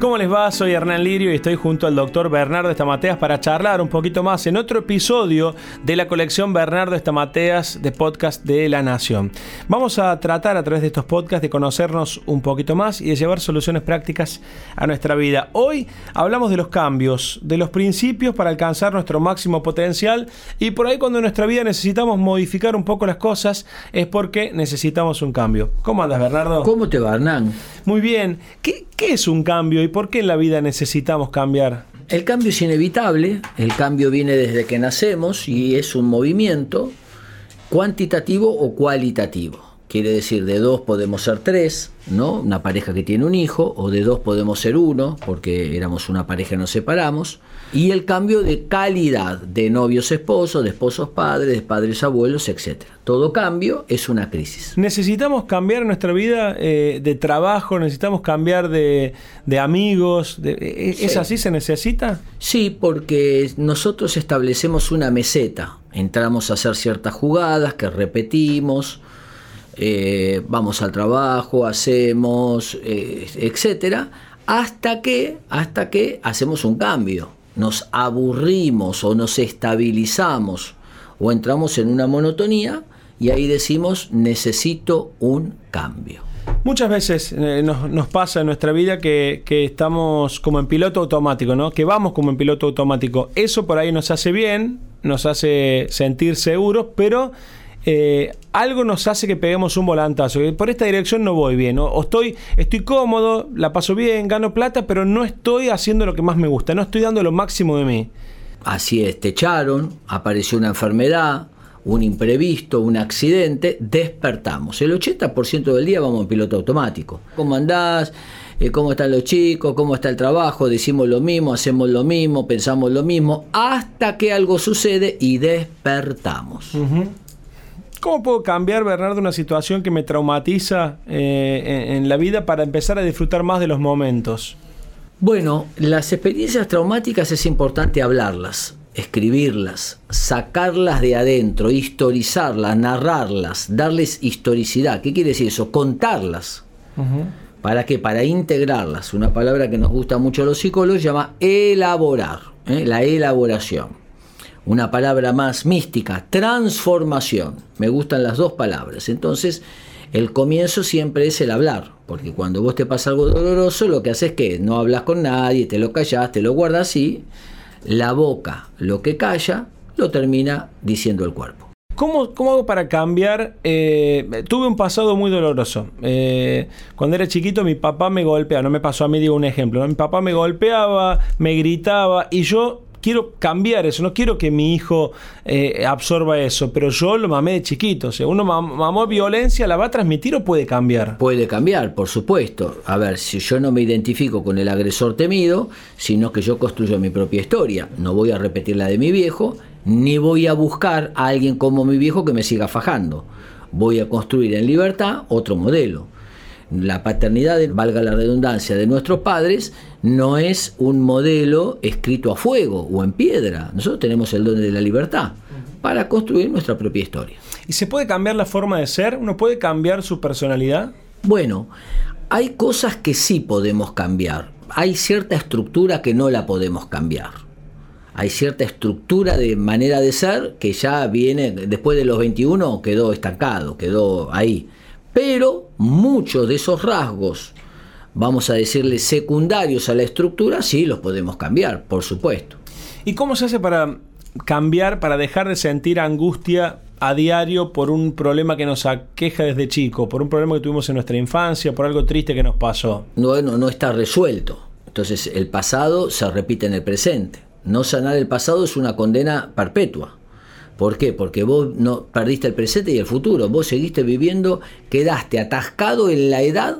¿Cómo les va? Soy Hernán Lirio y estoy junto al doctor Bernardo Estamateas para charlar un poquito más en otro episodio de la colección Bernardo Estamateas de podcast de La Nación. Vamos a tratar a través de estos podcasts de conocernos un poquito más y de llevar soluciones prácticas a nuestra vida. Hoy hablamos de los cambios, de los principios para alcanzar nuestro máximo potencial y por ahí cuando en nuestra vida necesitamos modificar un poco las cosas es porque necesitamos un cambio. ¿Cómo andas Bernardo? ¿Cómo te va Hernán? Muy bien. ¿Qué, qué es un cambio? por qué en la vida necesitamos cambiar? El cambio es inevitable, el cambio viene desde que nacemos y es un movimiento cuantitativo o cualitativo. Quiere decir, de dos podemos ser tres, ¿no? Una pareja que tiene un hijo, o de dos podemos ser uno, porque éramos una pareja y nos separamos. Y el cambio de calidad de novios esposos, de esposos padres, de padres abuelos, etc. Todo cambio es una crisis. ¿Necesitamos cambiar nuestra vida eh, de trabajo? ¿Necesitamos cambiar de, amigos? Eh, ¿Es así? ¿Se necesita? Sí, porque nosotros establecemos una meseta. Entramos a hacer ciertas jugadas que repetimos eh, vamos al trabajo, hacemos, eh, etcétera, hasta que, hasta que hacemos un cambio. Nos aburrimos o nos estabilizamos o entramos en una monotonía y ahí decimos necesito un cambio. Muchas veces eh, nos, pasa en nuestra vida que, que, estamos como en piloto automático, ¿no? Que vamos como en piloto automático. Eso por ahí nos hace bien, nos hace sentir seguros, pero eh, algo nos hace que peguemos un volantazo. Por esta dirección no voy bien. O, estoy, estoy cómodo, la paso bien, gano plata, pero no estoy haciendo lo que más me gusta. No estoy dando lo máximo de mí. Así es, te echaron, apareció una enfermedad, un imprevisto, un accidente, despertamos. El 80% del día vamos en piloto automático. ¿Cómo andás? Eh, ¿Cómo están los chicos? ¿Cómo está el trabajo? Decimos lo mismo, hacemos lo mismo, pensamos lo mismo, hasta que algo sucede y despertamos. ¿Cómo puedo cambiar, Bernardo, una situación que me traumatiza eh, en, la vida para empezar a disfrutar más de los momentos? Bueno, las experiencias traumáticas es importante hablarlas, escribirlas, sacarlas de adentro, historizarlas, narrarlas, darles historicidad. ¿Qué quiere decir eso? Contarlas. ¿Para qué? Para integrarlas. Una palabra que nos gusta mucho a los psicólogos llama elaborar, ¿eh? la elaboración una palabra más mística, transformación. Me gustan las dos palabras. Entonces, el comienzo siempre es el hablar, porque cuando vos te pasa algo doloroso, lo que haces es que no hablas con nadie, te lo callas, te lo guardas y la boca, lo que calla, lo termina diciendo el cuerpo. ¿Cómo, ¿Cómo, hago para cambiar? Eh, tuve un pasado muy doloroso. Eh, cuando era chiquito mi papá me golpeaba, no me pasó a mí, digo un ejemplo, mi papá me golpeaba, me gritaba y yo quiero cambiar eso, no quiero que mi hijo eh, absorba eso, pero yo lo mamé de chiquito. O sea, uno mamó violencia, ¿la va a transmitir o puede cambiar? Puede cambiar, por supuesto. A ver, si yo no me identifico con el agresor temido, sino que yo construyo mi propia historia, no voy a repetir la de mi viejo, ni voy a buscar a alguien como mi viejo que me siga fajando. Voy a construir en libertad otro modelo la paternidad, valga la redundancia, de nuestros padres no es un modelo escrito a fuego o en piedra. Nosotros tenemos el don de la libertad para construir nuestra propia historia. ¿Y se puede cambiar la forma de ser? ¿Uno puede cambiar su personalidad? Bueno, hay cosas que sí podemos cambiar. Hay cierta estructura que no la podemos cambiar. Hay cierta estructura de manera de ser que ya viene, después de los 21 quedó estancado, quedó ahí pero muchos de esos rasgos, vamos a decirle secundarios a la estructura, sí los podemos cambiar, por supuesto. ¿Y cómo se hace para cambiar, para dejar de sentir angustia a diario por un problema que nos aqueja desde chico, por un problema que tuvimos en nuestra infancia, por algo triste que nos pasó? No, no, no está resuelto. Entonces el pasado se repite en el presente. No sanar el pasado es una condena perpetua. ¿Por qué? Porque vos no perdiste el presente y el futuro. Vos seguiste viviendo, quedaste atascado en la edad,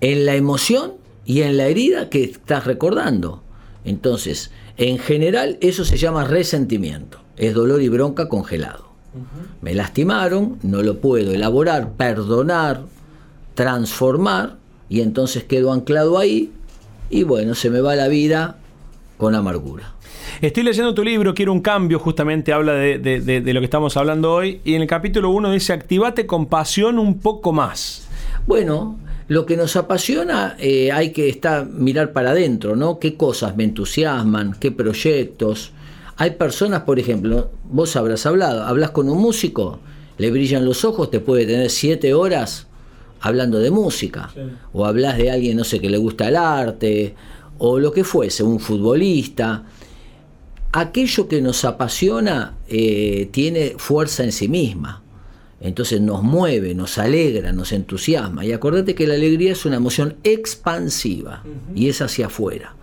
en la emoción y en la herida que estás recordando. Entonces, en general, eso se llama resentimiento. Es dolor y bronca congelado. Me lastimaron, no lo puedo elaborar, perdonar, transformar y entonces quedo anclado ahí y bueno, se me va la vida con amargura. Estoy leyendo tu libro, quiero un cambio, justamente habla de, de lo que estamos hablando hoy, y en el capítulo 1 dice, activate con pasión un poco más. Bueno, lo que nos apasiona eh, hay que estar, mirar para adentro, ¿no? ¿Qué cosas me entusiasman? ¿Qué proyectos? Hay personas, por ejemplo, vos habrás hablado, hablas con un músico, le brillan los ojos, te puede tener siete horas hablando de música. O hablas de alguien, no sé, que le gusta el arte, o lo que fuese, un futbolista. Aquello que nos apasiona eh, tiene fuerza en sí misma. Entonces nos mueve, nos alegra, nos entusiasma. Y acordate que la alegría es una emoción expansiva y es hacia afuera.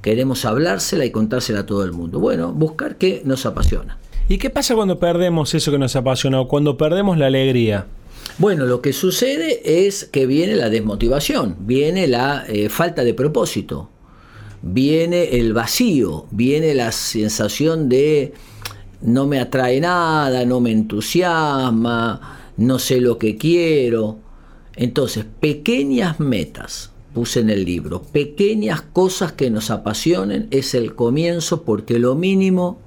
Queremos hablársela y contársela a todo el mundo. Bueno, buscar qué nos apasiona. ¿Y qué pasa cuando perdemos eso que nos apasiona o cuando perdemos la alegría? Bueno, lo que sucede es que viene la desmotivación, viene la eh, falta de propósito, viene el vacío, viene la sensación de no me atrae nada, no me entusiasma, no sé lo que quiero. Entonces, pequeñas metas, puse en el libro, pequeñas cosas que nos apasionen es el comienzo porque lo mínimo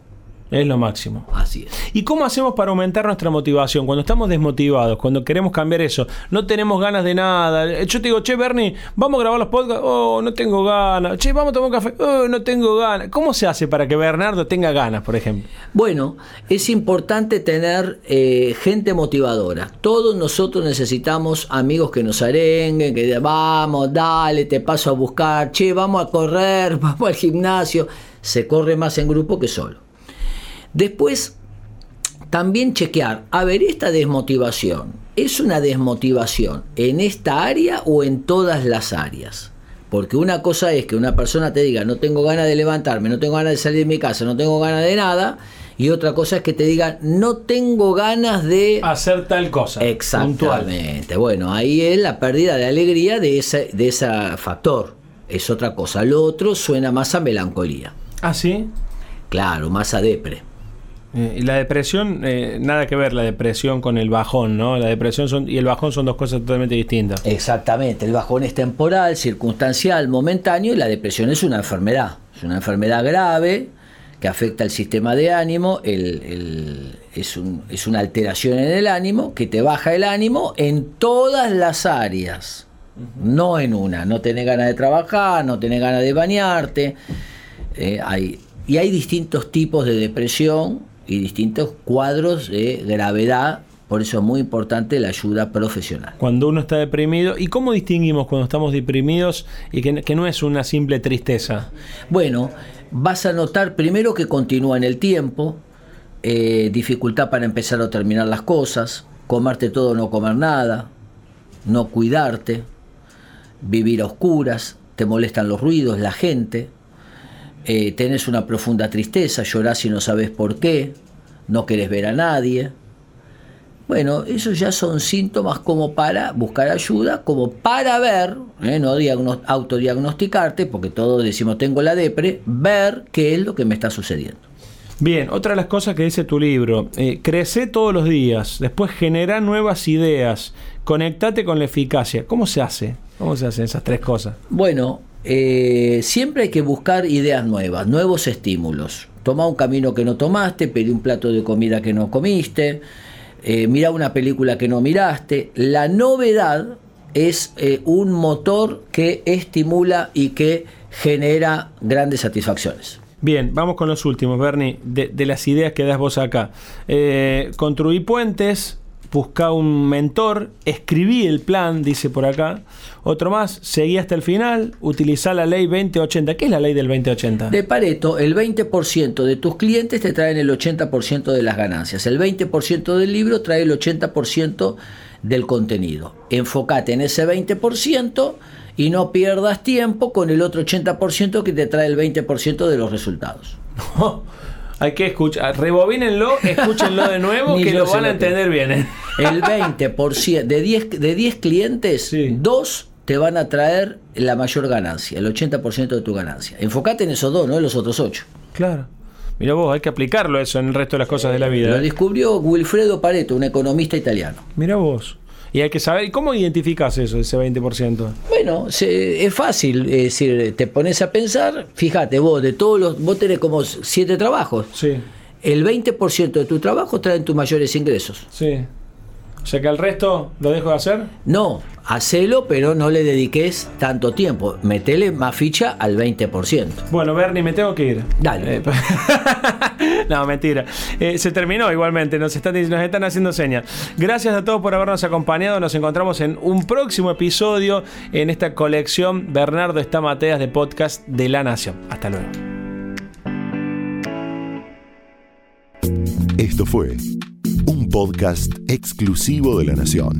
es lo máximo. Así es. ¿Y cómo hacemos para aumentar nuestra motivación? Cuando estamos desmotivados, cuando queremos cambiar eso, no tenemos ganas de nada. Yo te digo, che, Bernie, vamos a grabar los podcasts. Oh, no tengo ganas. Che, vamos a tomar un café. Oh, no tengo ganas. ¿Cómo se hace para que Bernardo tenga ganas, por ejemplo? Bueno, es importante tener eh, gente motivadora. Todos nosotros necesitamos amigos que nos arenguen, que digan, vamos, dale, te paso a buscar. Che, vamos a correr, vamos al gimnasio. Se corre más en grupo que solo. Después, también chequear, a ver, esta desmotivación, ¿es una desmotivación en esta área o en todas las áreas? Porque una cosa es que una persona te diga, no tengo ganas de levantarme, no tengo ganas de salir de mi casa, no tengo ganas de nada, y otra cosa es que te diga, no tengo ganas de... Hacer tal cosa. Exactamente. Bueno, ahí es la pérdida de alegría de ese, de ese factor. Es otra cosa. Lo otro suena más a melancolía. ¿Ah, sí? Claro, más a depre. Eh, y la depresión, eh, nada que ver la depresión con el bajón, ¿no? La depresión son, y el bajón son dos cosas totalmente distintas. Exactamente, el bajón es temporal, circunstancial, momentáneo y la depresión es una enfermedad. Es una enfermedad grave que afecta al sistema de ánimo, es, es una alteración en el ánimo que te baja el ánimo en todas las áreas, no en una. No tenés ganas de trabajar, no tenés ganas de bañarte. Eh, hay, y hay distintos tipos de depresión y distintos cuadros de gravedad. Por eso es muy importante la ayuda profesional. Cuando uno está deprimido, ¿y cómo distinguimos cuando estamos deprimidos y que, no es una simple tristeza? Bueno, vas a notar primero que continúa en el tiempo, eh, dificultad para empezar o terminar las cosas, comerte todo o no comer nada, no cuidarte, vivir a oscuras, te molestan los ruidos, la gente, eh, tenés una profunda tristeza, llorás y no sabes por qué, no querés ver a nadie. Bueno, esos ya son síntomas como para buscar ayuda, como para ver, eh, no autodiagnosticarte, porque todos decimos tengo la depre, ver qué es lo que me está sucediendo. Bien, otra de las cosas que dice tu libro, eh, crece todos los días, después genera nuevas ideas, conectate con la eficacia. ¿Cómo se hace? ¿Cómo se hacen esas tres cosas? Bueno, eh, siempre hay que buscar ideas nuevas, nuevos estímulos. Toma un camino que no tomaste, pedí un plato de comida que no comiste, eh, mira una película que no miraste. La novedad es eh, un motor que estimula y que genera grandes satisfacciones. Bien, vamos con los últimos, Bernie, de, de las ideas que das vos acá. construir puentes, busca un mentor, escribí el plan, dice por acá. Otro más, seguí hasta el final, utiliza la ley 2080. ¿Qué es la ley del 2080? De Pareto, el 20% de tus clientes te traen el 80% de las ganancias. El 20% del libro trae el 80% del contenido. Enfócate en ese 20% y no pierdas tiempo con el otro 80% que te trae el 20% de los resultados. Hay que escuchar, rebobínenlo, escúchenlo de nuevo, que lo van a entender bien. ¿eh? El 20%, de 10, de 10 clientes, dos te van a traer la mayor ganancia, el 80% de tu ganancia. Enfócate en esos dos, no en los otros ocho. Claro. Mira vos, hay que aplicarlo eso en el resto de las cosas de la vida. Lo ¿eh? descubrió Wilfredo Pareto, un economista italiano. Mira vos. Y hay que saber, ¿cómo identificas eso, ese 20%? Bueno, es fácil, es decir, te pones a pensar, fíjate, vos de todos los, vos tenés como siete trabajos. Sí. El 20% de tu trabajo traen tus mayores ingresos. Sí. O sea que el resto lo dejo de hacer. No, hacelo, pero no le dediques tanto tiempo. Metele más ficha al 20%. Bueno, Bernie, me tengo que ir. Dale. Eh, no, mentira. Eh, se terminó igualmente, nos están, nos están haciendo señas. Gracias a todos por habernos acompañado. Nos encontramos en un próximo episodio en esta colección Bernardo Estamateas de podcast de La Nación. Hasta luego. Esto fue un podcast exclusivo de La Nación.